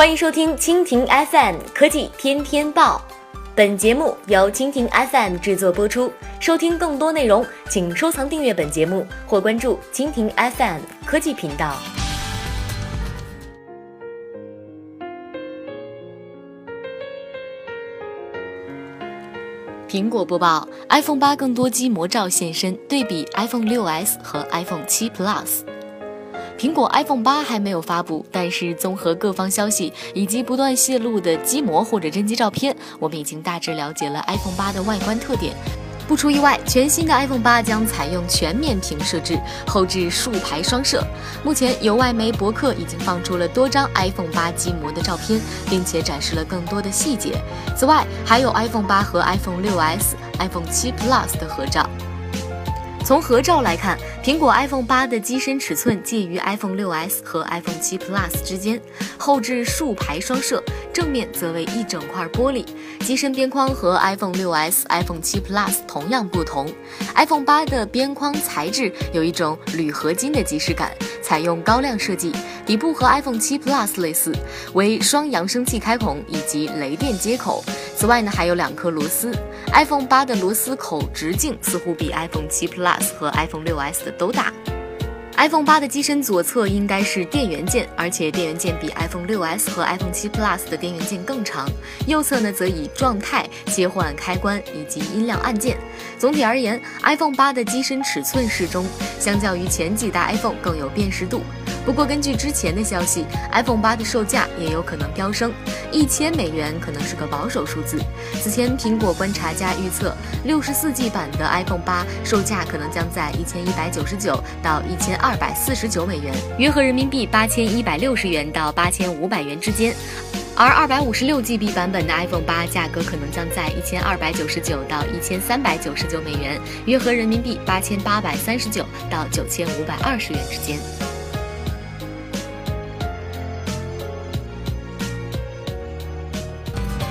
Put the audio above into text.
欢迎收听蜻蜓 FM 科技天天报，本节目由蜻蜓 FM 制作播出。收听更多内容，请收藏订阅本节目或关注蜻蜓 FM 科技频道。苹果播报：iPhone 八更多机模照现身，对比 iPhone 6s 和 iPhone 7 Plus。苹果 iPhone 八还没有发布，但是综合各方消息以及不断泄露的机模或者真机照片，我们已经大致了解了 iPhone 八的外观特点。不出意外，全新的 iPhone 八将采用全面屏设置，后置竖排双摄。目前有外媒博客已经放出了多张 iPhone 八机模的照片，并且展示了更多的细节。此外，还有 iPhone 八和 iPhone 6s、iPhone 7 Plus 的合照。从合照来看，苹果 iPhone 八的机身尺寸介于 iPhone 6s 和 iPhone 7 Plus 之间，后置竖排双摄，正面则为一整块玻璃。机身边框和 iPhone 6s、iPhone 7 Plus 同样不同。iPhone 八的边框材质有一种铝合金的即视感，采用高亮设计，底部和 iPhone 7 Plus 类似，为双扬声器开孔以及雷电接口。此外呢，还有两颗螺丝。iPhone 八的螺丝口直径似乎比 iPhone 7 Plus 和 iPhone 6s 的都大。iPhone 八的机身左侧应该是电源键，而且电源键比 iPhone 六 S 和 iPhone 七 Plus 的电源键更长。右侧呢则以状态切换开关以及音量按键。总体而言，iPhone 八的机身尺寸适中，相较于前几代 iPhone 更有辨识度。不过根据之前的消息，iPhone 八的售价也有可能飙升，一千美元可能是个保守数字。此前苹果观察家预测，六十四 G 版的 iPhone 八售价可能将在一千一百九十九到一千二。百四十九美元，约合人民币八千一百六十元到八千五百元之间，而二百五十六 GB 版本的 iPhone 八价格可能将在一千二百九十九到一千三百九十九美元，约合人民币八千八百三十九到九千五百二十元之间。